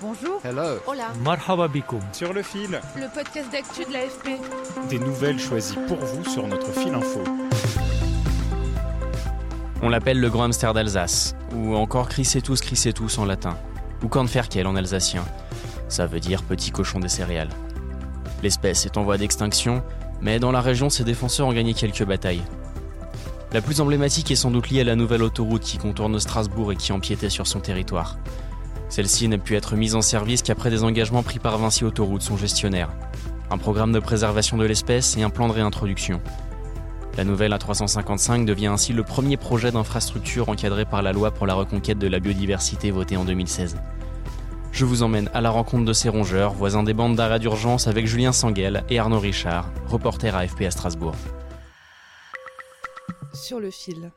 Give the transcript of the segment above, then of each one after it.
Bonjour. Hello. Hola. Marhaba bikoum. Sur le fil, Le podcast d'actu de l'AFP. des nouvelles choisies pour vous sur notre fil info. On l'appelle le grand hamster d'Alsace, ou encore Chrysetus chrysetus en latin, ou Cornferkel en alsacien. Ça veut dire petit cochon des céréales. L'espèce est en voie d'extinction, mais dans la région, ses défenseurs ont gagné quelques batailles. La plus emblématique est sans doute liée à la nouvelle autoroute qui contourne Strasbourg et qui empiétait sur son territoire. Celle-ci n'a pu être mise en service qu'après des engagements pris par Vinci Autoroute, son gestionnaire. Un programme de préservation de l'espèce et un plan de réintroduction. La nouvelle A355 devient ainsi le premier projet d'infrastructure encadré par la loi pour la reconquête de la biodiversité votée en 2016. Je vous emmène à la rencontre de ces rongeurs, voisins des bandes d'arrêt d'urgence avec Julien Sanguel et Arnaud Richard, reporter AFP à Strasbourg. Sur le fil.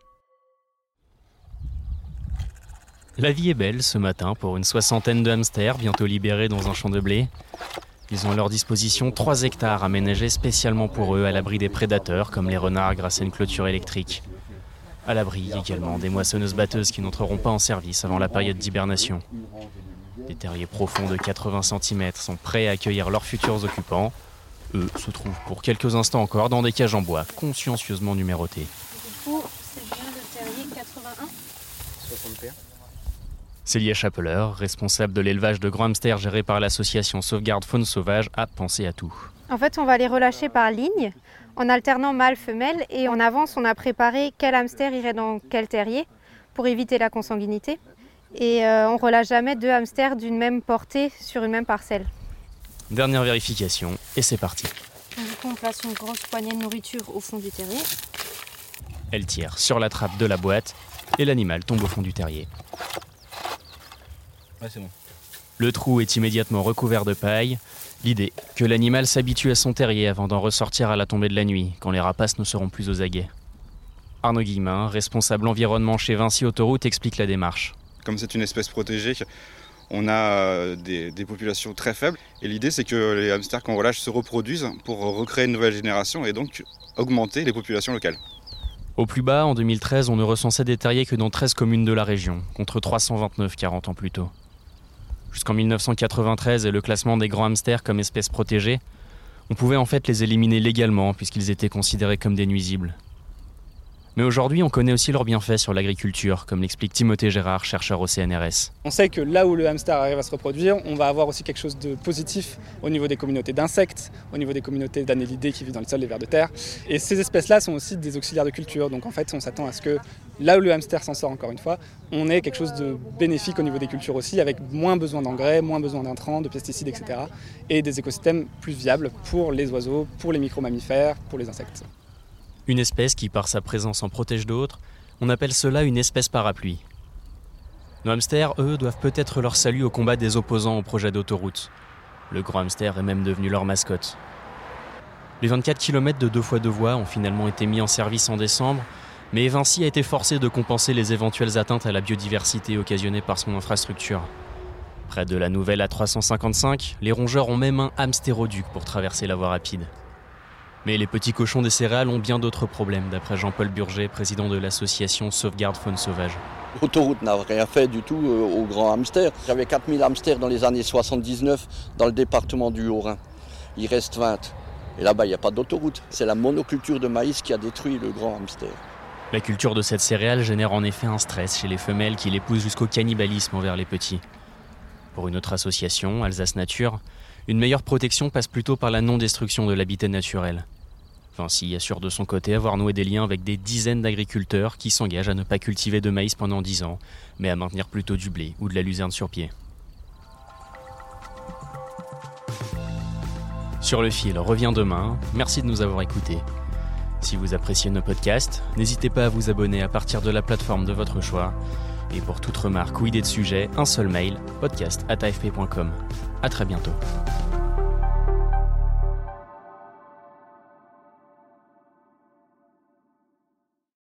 La vie est belle ce matin pour une soixantaine de hamsters bientôt libérés dans un champ de blé. Ils ont à leur disposition 3 hectares aménagés spécialement pour eux à l'abri des prédateurs comme les renards grâce à une clôture électrique. À l'abri également des moissonneuses-batteuses qui n'entreront pas en service avant la période d'hibernation. Des terriers profonds de 80 cm sont prêts à accueillir leurs futurs occupants. Eux se trouvent pour quelques instants encore dans des cages en bois consciencieusement numérotées. c'est bien le terrier 81 Célia Chapeleur, responsable de l'élevage de grands hamsters géré par l'association Sauvegarde Faune Sauvage, a pensé à tout. En fait, on va les relâcher par ligne, en alternant mâle-femelle, et en avance, on a préparé quel hamster irait dans quel terrier pour éviter la consanguinité. Et euh, on relâche jamais deux hamsters d'une même portée sur une même parcelle. Dernière vérification, et c'est parti. Du coup, on place une grosse poignée de nourriture au fond du terrier. Elle tire sur la trappe de la boîte, et l'animal tombe au fond du terrier. Ouais, c'est bon. Le trou est immédiatement recouvert de paille. L'idée, que l'animal s'habitue à son terrier avant d'en ressortir à la tombée de la nuit, quand les rapaces ne seront plus aux aguets. Arnaud Guillemin, responsable environnement chez Vinci Autoroute, explique la démarche. Comme c'est une espèce protégée, on a euh, des, des populations très faibles. Et l'idée, c'est que les hamsters qu'on relâche se reproduisent pour recréer une nouvelle génération et donc augmenter les populations locales. Au plus bas, en 2013, on ne recensait des terriers que dans 13 communes de la région, contre 329 40 ans plus tôt. Jusqu'en 1993 et le classement des grands hamsters comme espèces protégées, on pouvait en fait les éliminer légalement puisqu'ils étaient considérés comme des nuisibles. Mais aujourd'hui, on connaît aussi leurs bienfaits sur l'agriculture, comme l'explique Timothée Gérard, chercheur au CNRS. On sait que là où le hamster arrive à se reproduire, on va avoir aussi quelque chose de positif au niveau des communautés d'insectes, au niveau des communautés d'annélidés qui vivent dans le sol, les vers de terre. Et ces espèces-là sont aussi des auxiliaires de culture. Donc en fait, on s'attend à ce que là où le hamster s'en sort encore une fois, on ait quelque chose de bénéfique au niveau des cultures aussi, avec moins besoin d'engrais, moins besoin d'intrants, de pesticides, etc. Et des écosystèmes plus viables pour les oiseaux, pour les micro-mammifères, pour les insectes. Une espèce qui, par sa présence, en protège d'autres, on appelle cela une espèce parapluie. Nos hamsters, eux, doivent peut-être leur salut au combat des opposants au projet d'autoroute. Le grand hamster est même devenu leur mascotte. Les 24 km de deux fois deux voies ont finalement été mis en service en décembre, mais Vinci a été forcé de compenser les éventuelles atteintes à la biodiversité occasionnées par son infrastructure. Près de la nouvelle A355, les rongeurs ont même un hamstéroduc pour traverser la voie rapide. Mais les petits cochons des céréales ont bien d'autres problèmes, d'après Jean-Paul Burger, président de l'association Sauvegarde Faune Sauvage. L'autoroute n'a rien fait du tout euh, aux grands hamsters. J'avais 4000 hamsters dans les années 79 dans le département du Haut-Rhin. Il reste 20. Et là-bas, il n'y a pas d'autoroute. C'est la monoculture de maïs qui a détruit le grand hamster. La culture de cette céréale génère en effet un stress chez les femelles qui les poussent jusqu'au cannibalisme envers les petits. Pour une autre association, Alsace Nature, une meilleure protection passe plutôt par la non-destruction de l'habitat naturel. Vinci assure de son côté avoir noué des liens avec des dizaines d'agriculteurs qui s'engagent à ne pas cultiver de maïs pendant 10 ans, mais à maintenir plutôt du blé ou de la luzerne sur pied. Sur le fil revient demain. Merci de nous avoir écoutés. Si vous appréciez nos podcasts, n'hésitez pas à vous abonner à partir de la plateforme de votre choix. Et pour toute remarque ou idée de sujet, un seul mail, podcast.afp.com. À très bientôt.